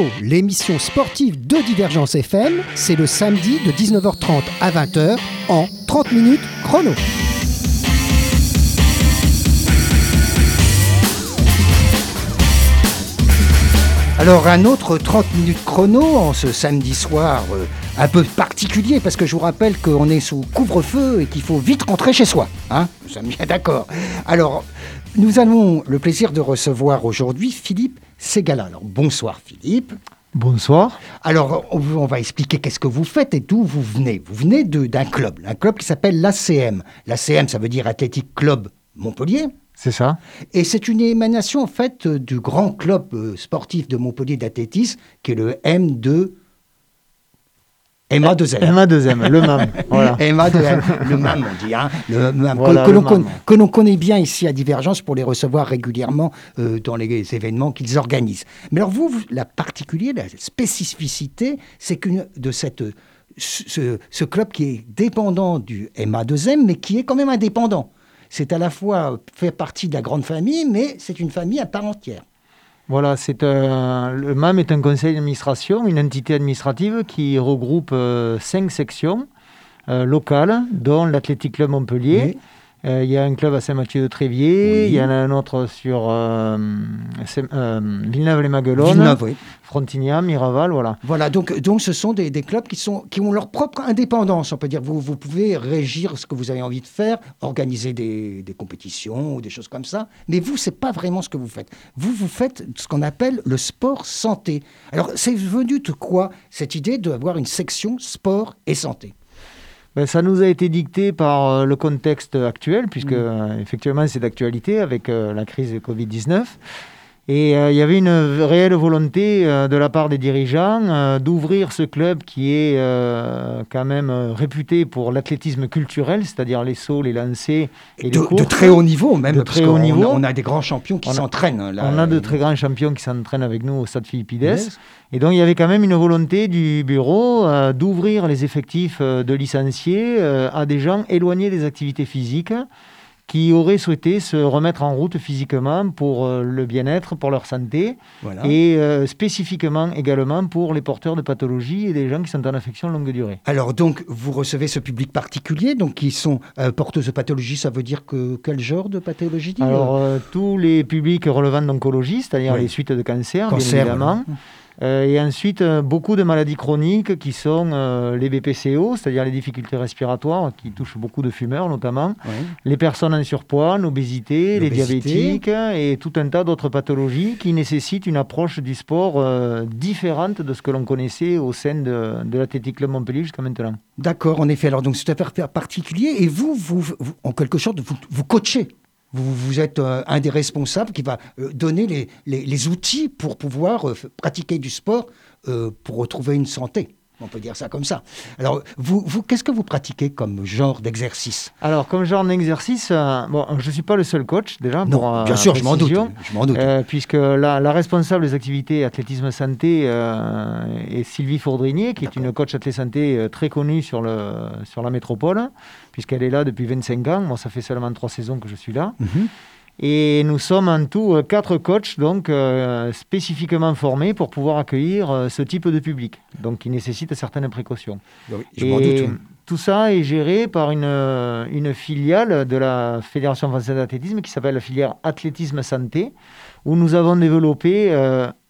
30 minutes chrono, l'émission sportive de Divergence FM, c'est le samedi de 19h30 à 20h en 30 minutes chrono. Alors un autre 30 minutes chrono en ce samedi soir euh, un peu particulier parce que je vous rappelle qu'on est sous couvre-feu et qu'il faut vite rentrer chez soi. Hein nous sommes bien d'accord. Alors nous avons le plaisir de recevoir aujourd'hui Philippe Ségala. Alors bonsoir Philippe. Bonsoir. Alors, on va expliquer qu'est-ce que vous faites et d'où vous venez. Vous venez d'un club, un club qui s'appelle l'ACM. L'ACM, ça veut dire Athletic Club Montpellier. C'est ça. Et c'est une émanation, en fait, du grand club euh, sportif de Montpellier d'athlétisme, qui est le M2 MA2M. MA2M, le MAM. Voilà. MA2M, le MAM, on dit. Hein, le MAM, que, l'on connaît bien ici à Divergence pour les recevoir régulièrement euh, dans les événements qu'ils organisent. Mais alors, vous, la particulière, la spécificité, c'est que de cette, ce, ce, club qui est dépendant du MA2M, mais qui est quand même indépendant. C'est à la fois fait partie de la grande famille, mais c'est une famille à part entière. Voilà, c'est le MAM est un conseil d'administration, une entité administrative qui regroupe euh, cinq sections euh, locales, dont l'Athletic Club Montpellier. Euh, il y a un club à Saint-Mathieu-de-Tréviers, il y en a un autre sur euh, euh, Villeneuve-les-Maguelones, Frontignan, Miraval, voilà. Voilà, donc, donc ce sont des, clubs qui, sont, qui ont leur propre indépendance, on peut dire. Vous, vous pouvez régir ce que vous avez envie de faire, organiser des, des compétitions ou des choses comme ça, mais vous, c'est pas vraiment ce que vous faites. Vous, vous faites ce qu'on appelle le sport santé. Alors, c'est venu de quoi cette idée d'avoir une section sport et santé? Ben, ça nous a été dicté par euh, le contexte actuel, puisque mm. euh, effectivement c'est d'actualité avec euh, la crise de Covid-19. Et il y avait une réelle volonté de la part des dirigeants d'ouvrir ce club qui est quand même réputé pour l'athlétisme culturel, c'est-à-dire les sauts, les lancers et de, les courses. De très haut niveau même, de très haut niveau. On a, des grands champions qui s'entraînent. On a de très grands champions qui s'entraînent avec nous au Stade Philippides. Et donc il y avait quand même une volonté du bureau euh, d'ouvrir les effectifs euh, de licenciés euh, à des gens éloignés des activités physiques qui auraient souhaité se remettre en route physiquement pour le bien-être, pour leur santé, et spécifiquement également pour les porteurs de pathologies et des gens qui sont en affection longue durée. Alors donc, vous recevez ce public particulier, donc qui sont porteurs de pathologies, ça veut dire que quel genre de pathologie Alors, tous les publics relevant d'oncologie, c'est-à-dire les suites de cancer, bien évidemment. Euh, et ensuite, euh, beaucoup de maladies chroniques qui sont euh, les BPCO, c'est-à-dire les difficultés respiratoires, qui touchent beaucoup de fumeurs notamment, les personnes en surpoids, l'obésité, les diabétiques et tout un tas d'autres pathologies qui nécessitent une approche du sport différente de ce que l'on connaissait au sein de, de l'Athletic Club Montpellier jusqu'à maintenant. D'accord, en effet. Alors, donc, c'est un particulier. Et vous, vous, en quelque sorte, vous, vous coachez vous, êtes euh, un des responsables qui va euh, donner les, outils pour pouvoir euh, pratiquer du sport pour retrouver une santé. On peut dire ça comme ça. Alors, vous, vous qu'est-ce que vous pratiquez comme genre d'exercice? Alors, comme genre d'exercice, bon, je ne suis pas le seul coach déjà. Non, bien sûr, je m'en doute. Je m'en doute. puisque la, responsable des activités athlétisme santé est Sylvie Faudrinier, qui est une coach athlétisme santé très connue sur, le, sur la métropole puisqu'elle est là depuis 25 ans. Moi, ça fait seulement trois saisons que je suis là. Mhm. Et nous sommes en tout euh, quatre coachs donc euh, spécifiquement formés pour pouvoir accueillir euh, ce type de public, donc qui nécessite certaines précautions. Et tout ça est géré par une, une filiale de la Fédération française d'athlétisme qui s'appelle la filière Athlétisme Santé, où nous avons développé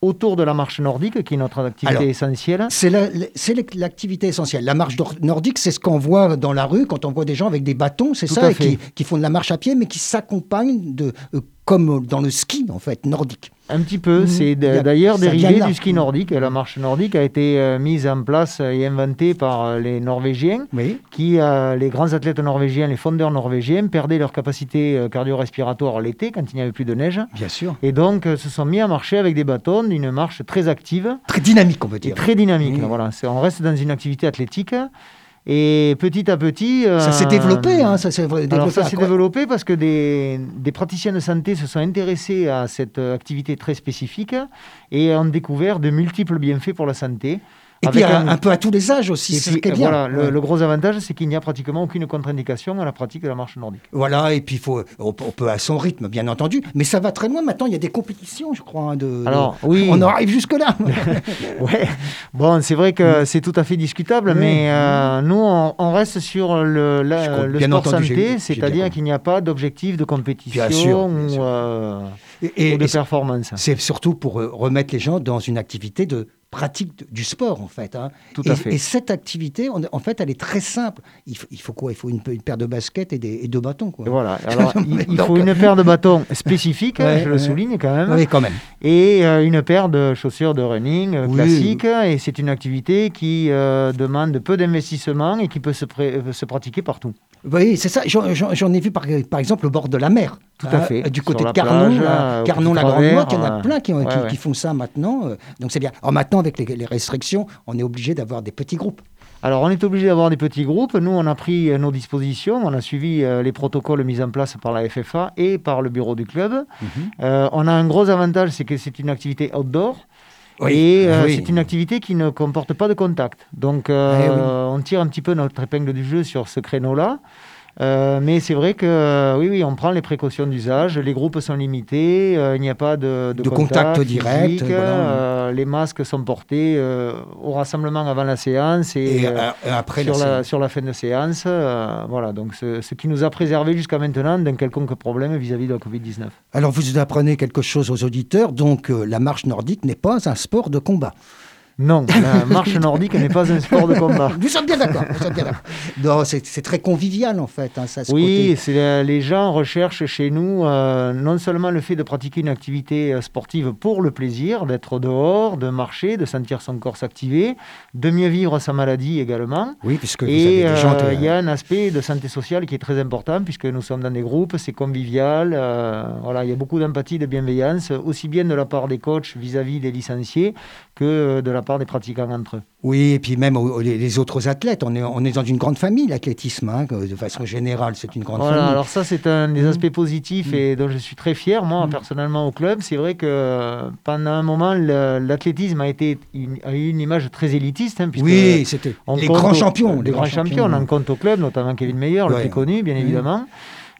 autour de la marche nordique, qui est notre activité essentielle. C'est l'activité essentielle. La marche nordique, c'est ce qu'on voit dans la rue quand on voit des gens avec des bâtons, c'est ça, qui, qui, font de la marche à pied, mais qui s'accompagnent de, euh, comme dans le ski, en fait, nordique. Un petit peu. Mmh. C'est d'ailleurs dérivé du ski nordique. La marche nordique a été euh, mise en place et inventée par euh, les Norvégiens, qui, les grands athlètes norvégiens, les fondeurs norvégiens, perdaient leur capacité cardio-respiratoire l'été quand il n'y avait plus de neige. Bien sûr. Et donc se sont mis à marcher avec des bâtons d'une marche très active. Très dynamique, on peut dire. Très dynamique, voilà. On reste dans une activité athlétique. Et petit à petit... ça s'est développé, hein, ça s'est développé. ça s'est développé parce que des, des, praticiens de santé se sont intéressés à cette activité très spécifique et ont découvert de multiples bienfaits pour la santé Et puis un... peu à tous les âges aussi, c'est ce bien. Voilà, le, gros avantage, c'est qu'il n'y a pratiquement aucune contre-indication à la pratique de la marche nordique. Voilà, et puis faut, on, peut à son rythme, bien entendu, mais ça va très loin. Maintenant, il y a des compétitions, je crois. Hein, de, Alors, oui. On arrive jusque-là. ouais. Bon, c'est vrai que mm. c'est tout à fait discutable, mais euh, nous, on, reste sur le, le sport santé, c'est-à-dire qu'il n'y a pas d'objectif de compétition ou, euh, et, de performance. C'est surtout pour euh, remettre les gens dans une activité de pratique du sport, en fait. Hein. Tout à et, fait. Et cette activité, en fait, elle est très simple. Il faut, il faut quoi? Il faut une, paire de baskets et, des, deux bâtons. Quoi. voilà. Alors, il, faut une paire de bâtons spécifiques, je le souligne quand même. Oui, quand même. Et euh, une paire de chaussures de running euh, classiques. Et c'est une activité qui euh, demande peu d'investissement et qui peut se, se pratiquer partout. Oui, c'est ça. J'en ai vu par, par, exemple au bord de la mer. Tout à fait. Du côté de Carnon, Carnon la Grande Motte, il y en a plein qui, qui, font ça maintenant. Donc c'est bien. Alors maintenant, avec les, restrictions, on est obligé d'avoir des petits groupes. Alors, on est obligé d'avoir des petits groupes. Nous, on a pris nos dispositions. On a suivi euh, les protocoles mis en place par la FFA et par le bureau du club. Mhm. Euh, on a un gros avantage, c'est que c'est une activité outdoor. et euh, c'est une activité qui ne comporte pas de contact. Donc, eh on tire un petit peu notre épingle du jeu sur ce créneau-là. Euh, mais c'est vrai que euh, oui, oui, on prend les précautions d'usage. Les groupes sont limités. Euh, il n'y a pas de, de, contact, direct. les masques sont portés au rassemblement avant la séance et, après sur, la, sur la fin de séance. voilà, donc ce, ce, qui nous a préservé jusqu'à maintenant d'un quelconque problème vis-à-vis de la Covid-19. Alors vous apprenez quelque chose aux auditeurs. Donc la marche nordique n'est pas un sport de combat. Non, la marche nordique n'est pas un sport de combat. Vous êtes bien d'accord. C'est très convivial en fait. Hein, ça, oui, les gens recherchent chez nous euh, non seulement le fait de pratiquer une activité euh, sportive pour le plaisir, d'être dehors, de marcher, de sentir son corps s'activer, de mieux vivre sa maladie également. Oui, puisque et euh, il y a un aspect de santé sociale qui est très important puisque nous sommes dans des groupes, c'est convivial. voilà, il y a beaucoup d'empathie, de bienveillance, aussi bien de la part des coachs vis-à-vis -vis des licenciés que de la part des pratiquants entre eux. Oui, et puis même les autres athlètes. On est, on est dans une grande famille, l'athlétisme, hein, de façe générale, c'est une grande voilà, Alors ça, c'est un des mmh. aspects positifs mmh. et dont je suis très fier, moi, mmh. personnellement, au club. C'est vrai que pendant un moment, l'athlétisme a, été une, a eu une image très élitiste. Hein, oui, c'était les grands champions. Les, grands, champions, on en compte au club, notamment Kevin Meyer, le plus connu, bien évidemment.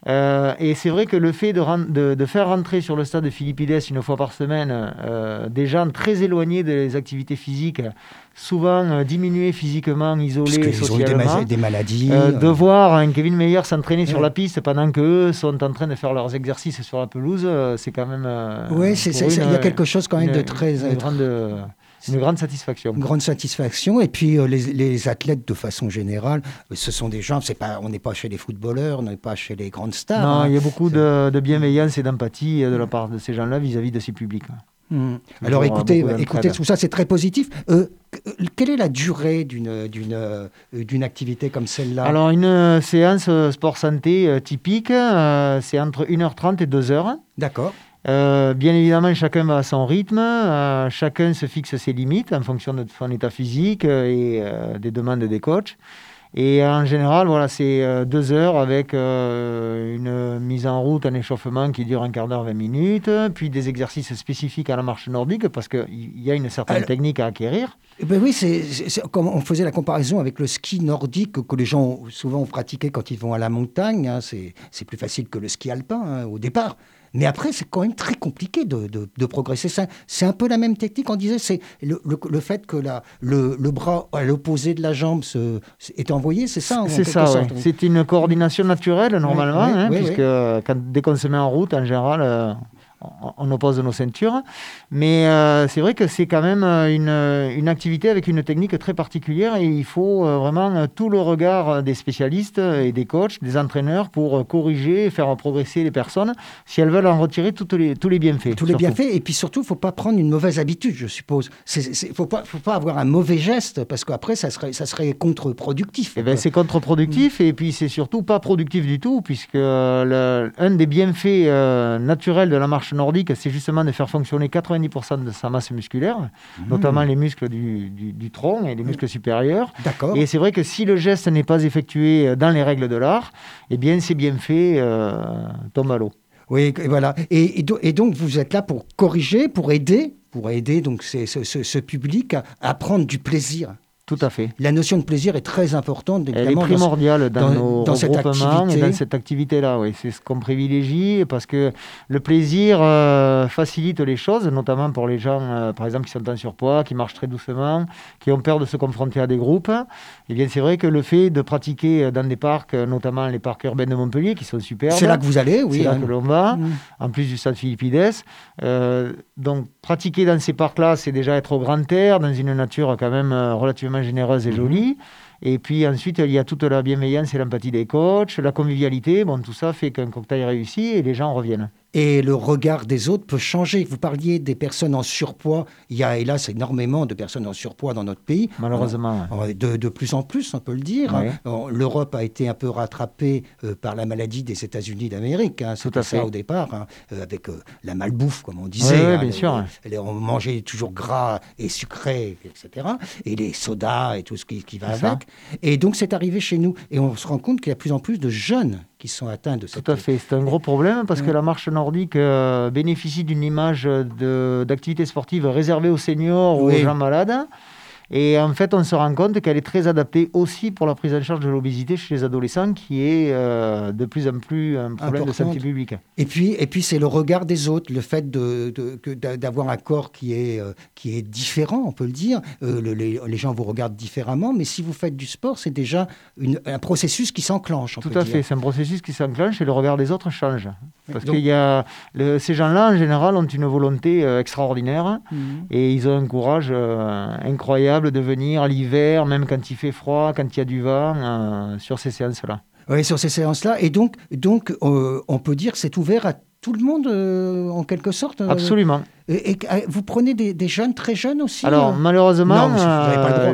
Euh, et c'est vrai que le fait de, de, faire rentrer sur le stade de Philippides une fois par semaine euh, des gens très éloignés des activités physiques, souvent euh, diminués physiquement, isolés socialement, des, des maladies, de voir un Kevin Meyer s'entraîner sur la piste pendant qu'eux sont en train de faire leurs exercices sur la pelouse, c'est quand même... oui, il y a quelque chose quand même de très... grande, c'est une grande satisfaction. Une grande satisfaction. Et puis euh, les, athlètes, de façon générale, euh, ce sont des gens, c'est pas, on n'est pas chez les footballeurs, on n'est pas chez les grandes stars. Non, hein. il y a beaucoup de, bienveillance et d'empathie euh, de la part de ces gens-là vis-à-vis de ces publics. Mmh. Alors écoutez, écoutez tout ça, c'est très positif. quelle est la durée d'une, d'une, d'une activité comme celle-là? Alors une séance sport santé typique, c'est entre 1h30 et 2h. D'accord. Euh, bien évidemment, chacun va à son rythme, euh, chacun se fixe ses limites en fonction de son état physique euh, et des demandes des coachs. Et en général, voilà, c'est deux heures avec une mise en route, un échauffement qui dure un quart d'heure, 20 minutes, puis des exercices spécifiques à la marche nordique parce qu'il y a une certaine technique à acquérir. Eh ben oui, c'est comme on faisait la comparaison avec le ski nordique que les gens souvent ont pratiqué quand ils vont à la montagne. Hein, c'est plus facile que le ski alpin hein, au départ. Mais après, c'est quand même très compliqué de, de, progresser. C'est un peu la même technique. On disait, c'est le, le, fait que la, le, le, bras à l'opposé de la jambe se, est envoyé, c'est ça C'est ça, C'est une coordination naturelle, normalement, hein, puisque Quand, dès qu'on se met en route, en général, euh, on oppose nos ceintures. Mais euh, c'est vrai que c'est quand même euh, une, une, activité avec une technique très particulière et il faut euh, vraiment tout le regard des spécialistes et des coachs, des entraîneurs pour corriger et faire progresser les personnes si elles veulent en retirer toutes les, tous les bienfaits. Tous les bienfaits et puis surtout, il ne faut pas prendre une mauvaise habitude, je suppose. Il ne faut pas, faut pas avoir un mauvais geste parce qu'après, ça serait, ça serait contre-productif. Eh ben, c'est contre-productif et puis c'est surtout pas productif du tout puisque le, un des bienfaits naturels de la marche nordique, c'est justement de faire fonctionner 90% de sa masse musculaire, mmh. notamment les muscles du, tronc et les muscles supérieurs. D'accord. Et c'est vrai que si le geste n'est pas effectué dans les règles de l'art, eh bien, ces bienfaits euh, tombent à l'eau. Oui, voilà. Et, et, donc, vous êtes là pour corriger, pour aider, pour aider donc ce, ce, ce public à prendre du plaisir. Tout à fait. La notion de plaisir est très importante. Elle est primordiale dans, nos dans cette activité. et dans cette activité-là. Oui. C'est ce qu'on privilégie parce que le plaisir euh, facilite les choses, notamment pour les gens, euh, par exemple, qui sont en surpoids, qui marchent très doucement, qui ont peur de se confronter à des groupes. Et eh bien, c'est vrai que le fait de pratiquer dans des parcs, notamment les parcs urbains de Montpellier, qui sont superbes. C'est là que vous allez, oui. C'est là hein. que l'on va, mm. en plus du stade Philippides. Euh, donc, pratiquer dans ces parcs-là, c'est déjà être au grand air, dans une nature quand même relativement généreuse et mhm. jolie. Et puis ensuite, il y a toute la bienveillance et l'empathie des coachs, la convivialité. Bon, tout ça fait qu'un cocktail réussi et les gens reviennent et le regard des autres peut changer. Vous parliez des personnes en surpoids. Il y a hélas énormément de personnes en surpoids dans notre pays. Malheureusement. De, de plus en plus, on peut le dire. L'Europe a été un peu rattrapée euh, par la maladie des États-Unis d'Amérique. Hein. C'était ça au départ, hein, euh, avec euh, la malbouffe, comme on disait. Oui, hein. bien sûr. on mangeait toujours gras et sucré, etc. Et les sodas et tout ce qui, qui va avec. Et donc c'est arrivé chez nous. Et on se rend compte qu'il y a de plus en plus de jeunes qui sont atteints de cette... Tout à fait, c'est un gros problème parce que la marche nordique euh, bénéficie d'une image d'activité sportive réservée aux seniors ou aux gens malades. Et en fait, on se rend compte qu'elle est très adaptée aussi pour la prise en charge de l'obésité chez les adolescents, qui est euh, de plus en plus un problème de santé publique. Et puis, et puis c'est le regard des autres, le fait d'avoir un corps qui est, euh, qui est différent, on peut le dire. Euh, les, les, gens vous regardent différemment, mais si vous faites du sport, c'est déjà une, un processus qui s'enclenche. Tout à fait, c'est un processus qui s'enclenche et le regard des autres change. Parce y a, ces gens-là, en général, ont une volonté extraordinaire mhm. et ils ont un courage incroyable de venir l'hiver, même quand il fait froid, quand il y a du vent, euh, sur ces séances-là. Oui, sur ces séances-là. Et donc, donc euh, on peut dire que c'est ouvert à tout le monde, euh, en quelque sorte Absolument. Et, vous prenez des, jeunes très jeunes aussi Alors, malheureusement,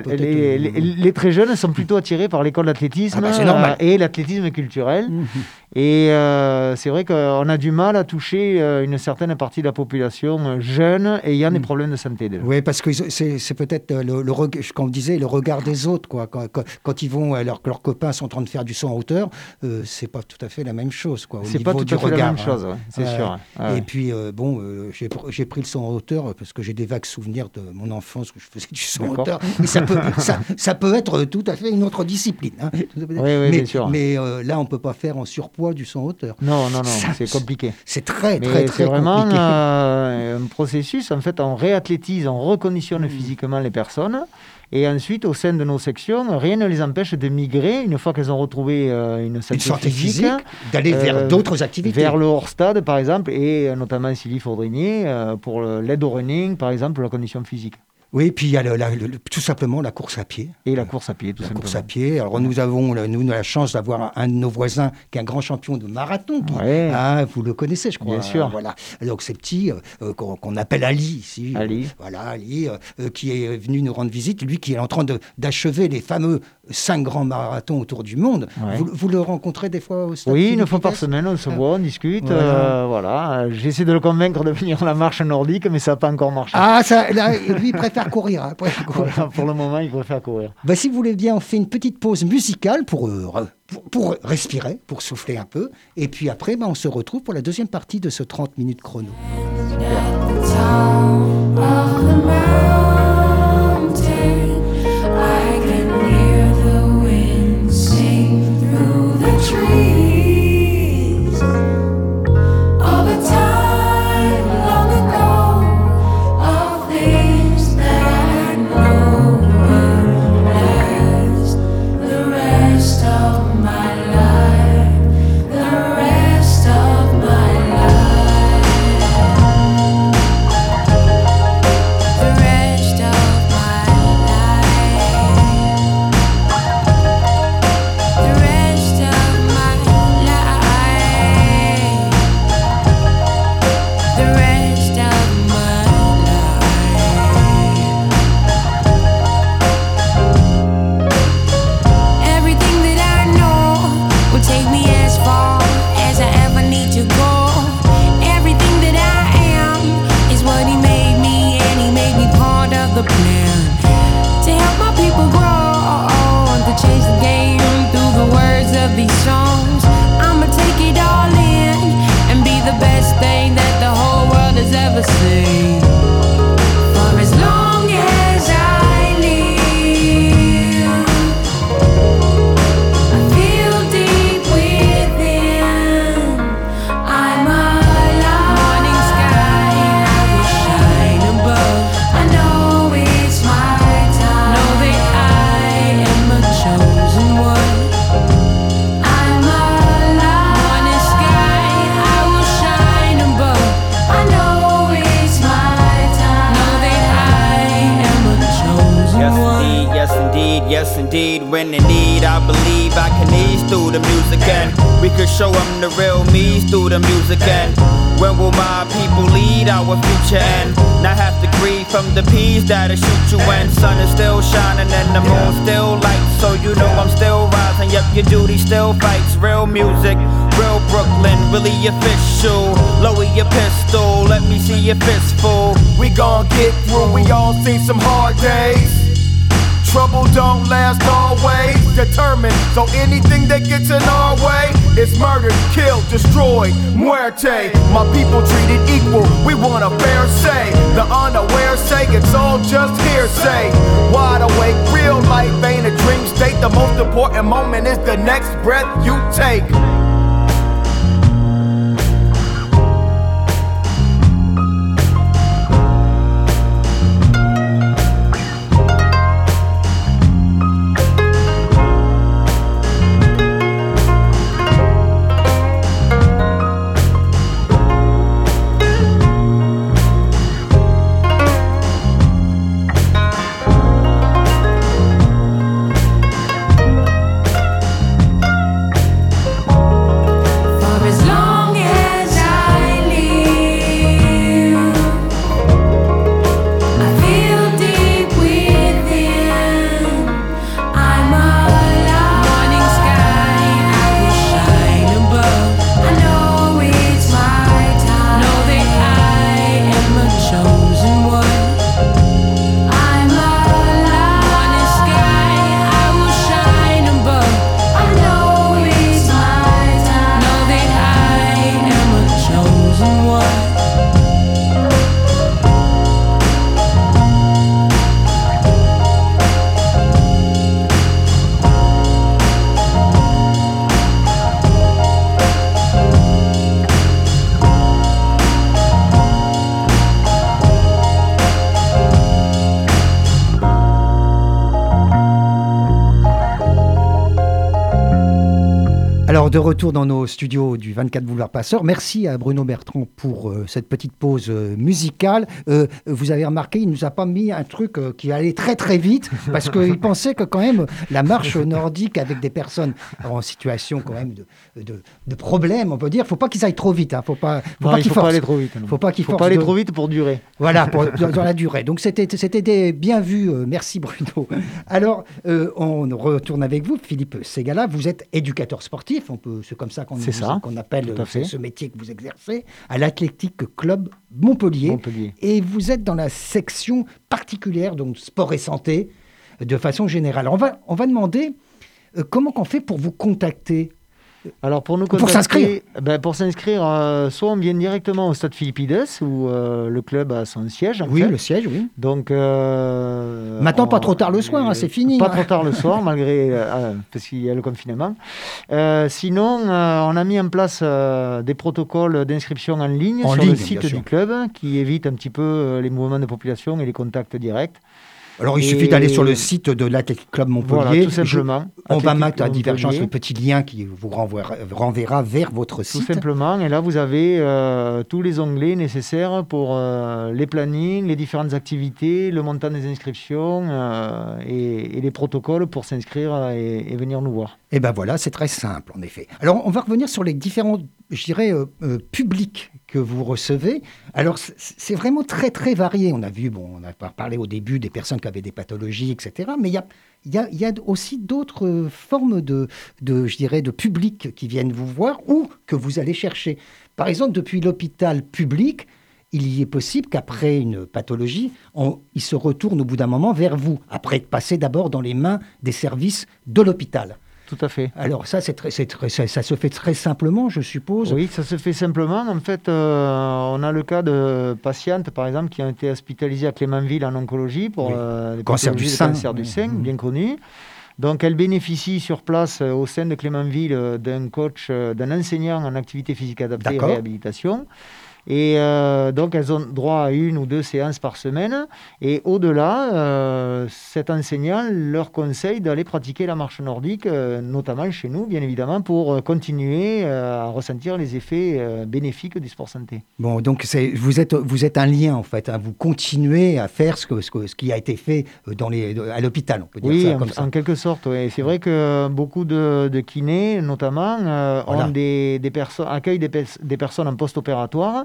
les, très jeunes sont plutôt attirés par l'école d'athlétisme ah bah, et l'athlétisme culturel. Mhm. Et euh, c'est vrai qu'on a du mal à toucher euh, une certaine partie de la population euh, jeune ayant des mm. problèmes de santé. Oui, parce que c'est peut-être, le, le, comme on disait, le regard des autres. Quoi. Quand, ils vont, alors que leurs copains sont en train de faire du son en hauteur, euh, c'est pas tout à fait la même chose. C'est pas tout à fait la même chose, c'est sûr. Et puis, bon, j'ai pris le son en hauteur parce que j'ai des vagues souvenirs de mon enfance où je faisais du son en hauteur. Mais ça peut, ça, peut être tout à fait une autre discipline. Hein. Oui, oui, mais, bien sûr. Mais là, on peut pas faire en surpoids du son hauteur. Non, non, non, c'est compliqué. C'est très, très, très C'est vraiment euh, un processus. En fait, on réathlétise, on reconditionne mm. physiquement les personnes. Et ensuite, au sein de nos sections, rien ne les empêche de migrer, une fois qu'elles ont retrouvé euh, une santé, physique, d'aller vers euh, d'autres activités. Vers le hors-stade, par exemple, et notamment Sylvie Faudrinier, pour l'aide au running, par exemple, la condition physique. Oui, puis il y a tout simplement la course à pied. Et la course à pied, tout la simplement. course à pied. Alors nous avons nous, la chance d'avoir un, de nos voisins qui est un grand champion de marathon. Ah, vous le connaissez, je crois. Bien sûr. voilà. Donc c'est petit, euh, qu'on appelle Ali ici. Ali. Voilà, Ali, euh, qui est venu nous rendre visite. Lui qui est en train d'achever les fameux cinq grands marathons autour du monde. Vous, le rencontrez des fois au stade Oui, une fois par semaine, on se voit, on discute. Voilà. Euh, J'essaie de le convaincre de venir à la marche nordique, mais ça n'a pas encore marché. Ah, ça, lui, il préfère courir. Hein, pour le moment, il préfère courir. Bah, si vous voulez bien, on fait une petite pause musicale pour, euh, pour, respirer, pour souffler un peu. Et puis après, bah, on se retrouve pour la deuxième partie de ce 30 minutes chrono. Indeed, when in need, I believe I can ease through the music and we could show them the real me through the music and when will my people lead our future and not have to grieve from the peas that'll shoot you when sun is still shining and the moon still lights so you know I'm still rising. Yep, your duty still fights. Real music, real Brooklyn, really official. Lower your pistol, let me see your fistful. We gon' get through, we all seen some hard days. Trouble don't last always. Determined, so anything that gets in our way is murdered, killed, destroyed, muerte. My people treated equal, we want a fair say. The unaware say it's all just hearsay. Wide awake, real life ain't a dream state. The most important moment is the next breath you take. De retour dans nos studios du 24 Boulevard Passeur. Merci à Bruno Bertrand pour euh, cette petite pause euh, musicale. Euh, vous avez remarqué, il nous a pas mis un truc qui allait très très vite parce qu'il pensait que quand même la marche nordique avec des personnes en situation quand même de, de, de problème, on peut dire, faut pas qu'ils aillent trop vite. Hein. Faut pas, faut pas qu'ils forcent. aller trop vite. Faut pas qu'ils faut pas aller trop vite pour durer. Voilà, pour, dans, la durée. Donc c'était c'était bien vu. merci Bruno. Alors on retourne avec vous, Philippe Segala. Vous êtes éducateur sportif. On c'est comme ça qu'on appelle ce, métier que vous exercez, à l'Athletic Club Montpellier. Et vous êtes dans la section particulière, donc sport et santé, de façon générale. On va, on va demander euh, comment on fait pour vous contacter alors pour nous pour s'inscrire, ben pour s'inscrire, euh, soit on vient directement au Stade Philippides où euh, le club a son siège. oui, le siège, oui. Donc euh, maintenant pas trop tard le soir, hein, c'est fini. Pas trop tard le soir malgré parce qu'il y a le confinement. sinon, on a mis en place des protocoles d'inscription en ligne sur le site du club qui évite un petit peu les mouvements de population et les contacts directs. Alors, il suffit d'aller sur le site de l'Athletic Club Montpellier. tout simplement. on va mettre à Divergence le petit lien qui vous renverra, vers votre site. Tout simplement. Et là, vous avez euh, tous les onglets nécessaires pour euh, les plannings, les différentes activités, le montant des inscriptions euh, et, les protocoles pour s'inscrire et, et, venir nous voir. Et eh ben voilà, c'est très simple en effet. Alors, on va revenir sur les différents je dirais, euh, euh, public que vous recevez. Alors, c'est vraiment très, très varié. On a vu, bon, on a parlé au début des personnes qui avaient des pathologies, etc. Mais il y a, aussi d'autres formes de, de, je dirais, de public qui viennent vous voir ou que vous allez chercher. Par exemple, depuis l'hôpital public, il y est possible qu'après une pathologie, on, il se retourne au bout d'un moment vers vous, après être passé d'abord dans les mains des services de l'hôpital. Tout à fait. Alors ça, c'est très, très, ça, se fait très simplement, je suppose. Oui, ça se fait simplement. En fait, euh, on a le cas de patientes, par exemple, qui ont été hospitalisées à Clémenville en oncologie pour euh, cancer du sein, cancer du sein, bien connu. Donc, elles bénéficient sur place, euh, au sein de Clémenville, d'un coach, d'un enseignant en activité physique adaptée et réhabilitation. Et donc, elles ont droit à une ou deux séances par semaine. Et au-delà, cet enseignant leur conseille d'aller pratiquer la marche nordique, notamment chez nous, bien évidemment, pour continuer à ressentir les effets bénéfiques du sport santé. Bon, donc vous êtes, vous êtes un lien, en fait. Hein. Vous continuez à faire ce, que, ce, qui a été fait dans les, à l'hôpital, on peut dire oui, ça comme ça. en quelque sorte, oui. C'est vrai que beaucoup de, kinés, notamment, euh, ont des, des accueillent des, des, personnes en post-opératoire,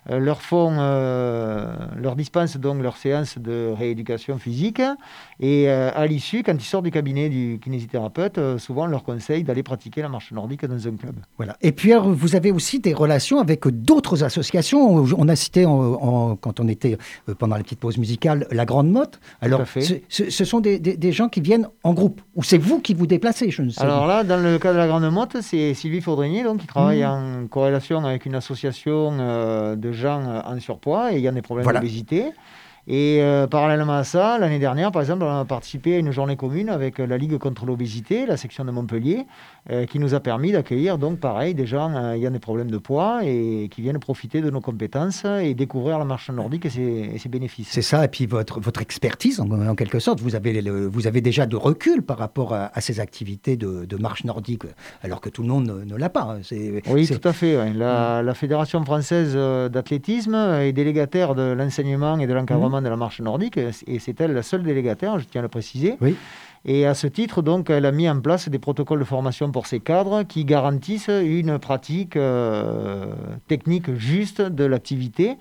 leur font, euh, leur dispensent donc leur séance de rééducation physique, et à l'issue, quand ils sortent du cabinet du kinésithérapeute, souvent on leur conseille d'aller pratiquer la marche nordique dans un club. Voilà. Et puis, vous avez aussi des relations avec d'autres associations. On a cité, en, quand on était pendant la petite pause musicale, la Grande Motte. Alors, ce, ce, sont des, des, gens qui viennent en groupe, ou c'est vous qui vous déplacez je ne sais Alors là, dans le cas de la Grande Motte, c'est Sylvie Faudrenier donc, qui travaille mmh. en corrélation avec une association euh, de gens en surpoids et il y a des problèmes d'obésité. Et euh, parallèlement à ça, l'année dernière, par exemple, on a participé à une journée commune avec la Ligue contre l'obésité, la section de Montpellier, euh, qui nous a permis d'accueillir, donc pareil, des gens euh, ayant des problèmes de poids et qui viennent profiter de nos compétences et découvrir la marche nordique et ses, bénéfices. C'est ça, et puis votre, votre expertise, en, quelque sorte, vous avez, vous avez déjà de recul par rapport à, ces activités de, marche nordique, alors que tout le monde ne, l'a pas. Hein. oui, tout à fait. La, la, Fédération française d'athlétisme est délégataire de l'enseignement et de l'encadrement de la marche nordique, et c'est elle la seule délégataire, je tiens à le préciser. Oui. Et à ce titre, donc, elle a mis en place des protocoles de formation pour ses cadres qui garantissent une pratique euh, technique juste de l'activité.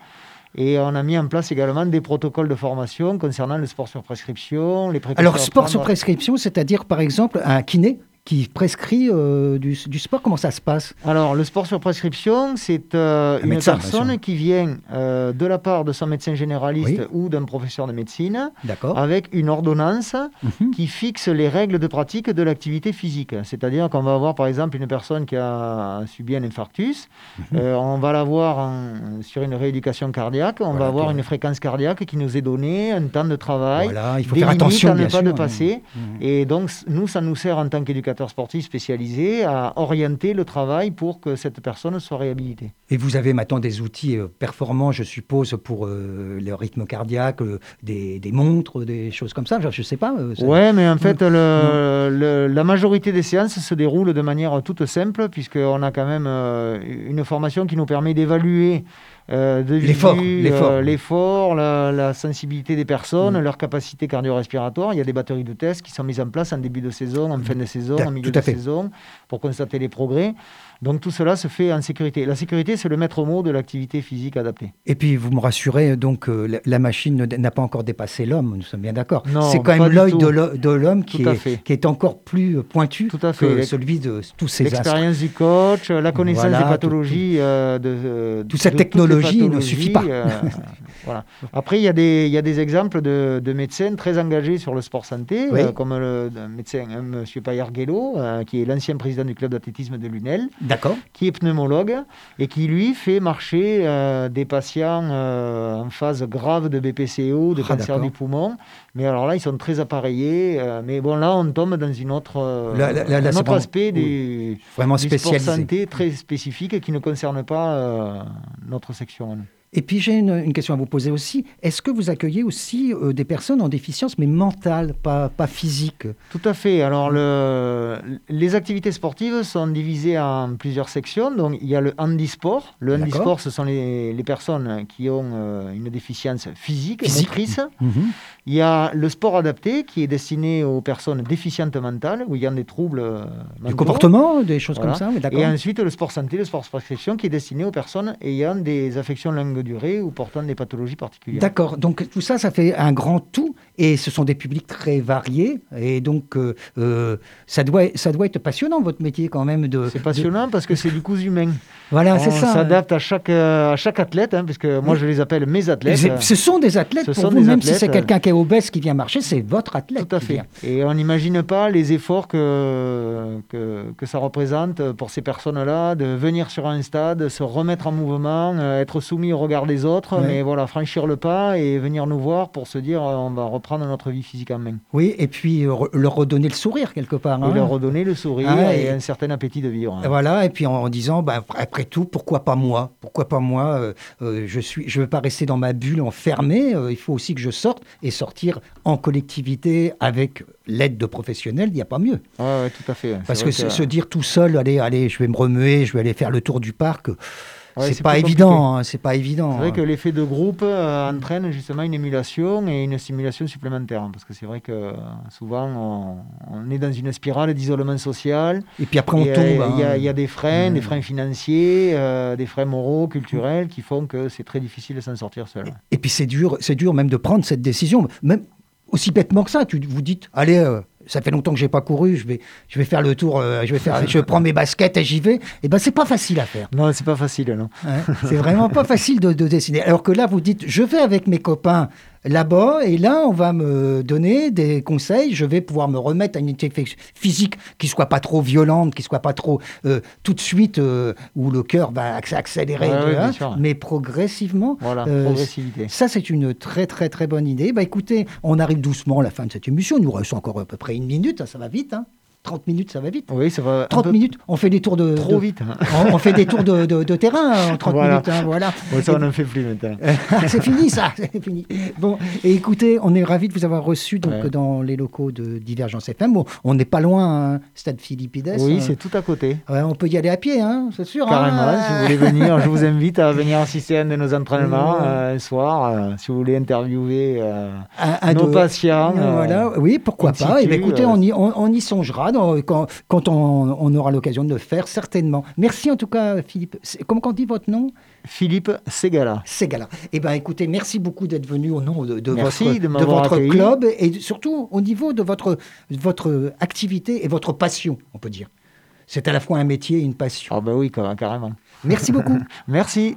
Et on a mis en place également des protocoles de formation concernant le sport sur prescription, les Alors, sport sur prescription, c'est-à-dire par exemple un kiné? Qui prescrit euh, du, sport Comment ça se passe? Alors, le sport sur prescription, c'est euh, une personne qui vient euh, de la part de son médecin généraliste ou d'un professeur de médecine avec une ordonnance mhm. qui fixe les règles de pratique de l'activité physique. C'est-à-dire qu'on va avoir, par exemple, une personne qui a subi un infarctus, mhm. on va la voir sur une rééducation cardiaque, on va avoir une fréquence cardiaque qui nous est donnée, un temps de travail, voilà, il faut des faire attention, à ne pas de passer. Mhm. Et donc, nous, ça nous sert en tant qu'éducateur sportif spécialisé à orienter le travail pour que cette personne soit réhabilitée. Et vous avez maintenant des outils euh, performants, je suppose, pour euh, le rythme cardiaque, euh, des, montres, des choses comme ça. Je ne sais pas. Oui, mais en fait, la majorité des séances se déroulent de manière toute simple, puisqu'on a quand même une formation qui nous permet d'évaluer euh, l'effort, euh, l'effort, la, sensibilité des personnes, mm. leur capacité cardio-respiratoire. Il y a des batteries de tests qui sont mises en place en début de saison, en fin de saison, en milieu de saison, pour constater les progrès. Donc tout cela se fait en sécurité. La sécurité, c'est le maître mot de l'activité physique adaptée. Et puis vous me rassurez, donc euh, la machine n'a pas encore dépassé l'homme, nous sommes bien d'accord. C'est quand même l'œil de l'homme qui, qui, est encore plus pointu que celui de tous ces L'expérience du coach, la connaissance des pathologies. Euh, de, Toute cette technologie ne suffit pas. Euh, voilà. Après, il y, a des, il y a des exemples de, médecins très engagés sur le sport santé, comme le médecin M. Payarguello, qui est l'ancien président du club d'athlétisme de Lunel qui est pneumologue et qui lui fait marcher euh, des patients euh, en phase grave de BPCO, de ah, cancer du poumon. Mais alors là, ils sont très appareillés. Euh, mais bon, là, on tombe dans une autre, un autre aspect du, vraiment du sport santé très spécifique qui ne concerne pas notre section. Et puis j'ai une, question à vous poser aussi. Est-ce que vous accueillez aussi euh, des personnes en déficience, mais mentale, pas, pas physique Tout à fait. Alors le, les activités sportives sont divisées en plusieurs sections. Donc il y a le handisport. Le handisport, ce sont les, les personnes qui ont euh, une déficience physique, physique. motrice. Mhm. Il y a le sport adapté qui est destiné aux personnes déficientes mentales, où il y a des troubles euh, Du comportement, des choses comme ça. Et ensuite le sport santé, le sport prescription qui est destiné aux personnes ayant des affections durée ou portant des pathologies particulières. D'accord, donc tout ça, ça fait un grand tout et ce sont des publics très variés et donc euh, euh, ça, doit, ça doit être passionnant votre métier quand même. De, c'est passionnant parce que c'est du coup humain. Voilà, c'est ça. On s'adapte à chaque, à chaque athlète, hein, puisque moi je les appelle mes athlètes. Ce sont des athlètes ce pour vous, même si c'est quelqu'un qui est obèse qui vient marcher, c'est votre athlète. Tout à fait. Et on n'imagine pas les efforts que, que, que, ça représente pour ces personnes-là de venir sur un stade, se remettre en mouvement, euh, être soumis au regard regard des autres, mais voilà, franchir le pas et venir nous voir pour se dire on va reprendre notre vie physique en main. Oui, et puis leur redonner le sourire quelque part. Hein. leur redonner le sourire ah, et, un certain appétit de vivre. Hein. Voilà, et puis en, disant bah, après tout, pourquoi pas moi? Pourquoi pas moi Je suis, je veux pas rester dans ma bulle enfermée. il faut aussi que je sorte et sortir en collectivité avec l'aide de professionnels, il n'y a pas mieux. Oui, tout à fait. Parce que, se dire tout seul, allez, allez, je vais me remuer, je vais aller faire le tour du parc. C'est pas, évident, hein, c'est pas évident. C'est vrai que l'effet de groupe euh, entraîne justement une émulation et une stimulation supplémentaire. Parce que c'est vrai que euh, souvent, on, est dans une spirale d'isolement social. Et puis après, on tombe. Il y, a hein. des freins, des freins financiers, euh, des freins moraux, culturels, qui font que c'est très difficile de s'en sortir seul. Et, puis c'est dur, c'est dur même de prendre cette décision. Même aussi bêtement que ça, tu vous dites, allez, ça fait longtemps que j'ai pas couru, je vais, je vais faire le tour, euh, je vais faire, je prends mes baskets et j'y vais. Et eh ben c'est pas facile à faire. Non, c'est pas facile, non. c'est vraiment pas facile de, de, dessiner. Alors que là, vous dites, je vais avec mes copains là-bas, et là, on va me donner des conseils. Je vais pouvoir me remettre à une activité physique qui soit pas trop violente, qui soit pas trop euh, tout de suite euh, où le cœur va accélérer, mais progressivement. Voilà, euh, progressivité. Ça, c'est une très très très bonne idée. Bah écoutez, on arrive doucement à la fin de cette émission. Il nous reste encore à peu près une minute, ça va vite. Hein. 30 minutes, ça va vite. Oui, ça va. 30 minutes, on fait des tours de. Trop vite. Hein. On, fait des tours de, de, terrain en 30 minutes. Hein, voilà. ça, on n'en fait plus maintenant. c'est fini, ça. C'est fini. Bon, et écoutez, on est ravis de vous avoir reçu donc, dans les locaux de Divergence FM. Bon, on n'est pas loin, hein, Stade Philippides. Oui, c'est tout à côté. Ouais, on peut y aller à pied, hein, c'est sûr. Carrément, si vous voulez venir, je vous invite à venir assister à un de nos entraînements euh, un soir, euh, si vous voulez interviewer euh, un, nos patients. voilà, oui, pourquoi pas. Et eh ben, écoutez, on y, on, y songera quand quand on, aura l'occasion de le faire, certainement. Merci en tout cas, Philippe. Comment on dit votre nom? Philippe Segala. Segala. Eh bien, écoutez, merci beaucoup d'être venu au nom de, votre, de, votre club et surtout au niveau de votre, votre activité et votre passion, on peut dire. C'est à la fois un métier et une passion. Ah ben oui, carrément. Merci beaucoup. merci.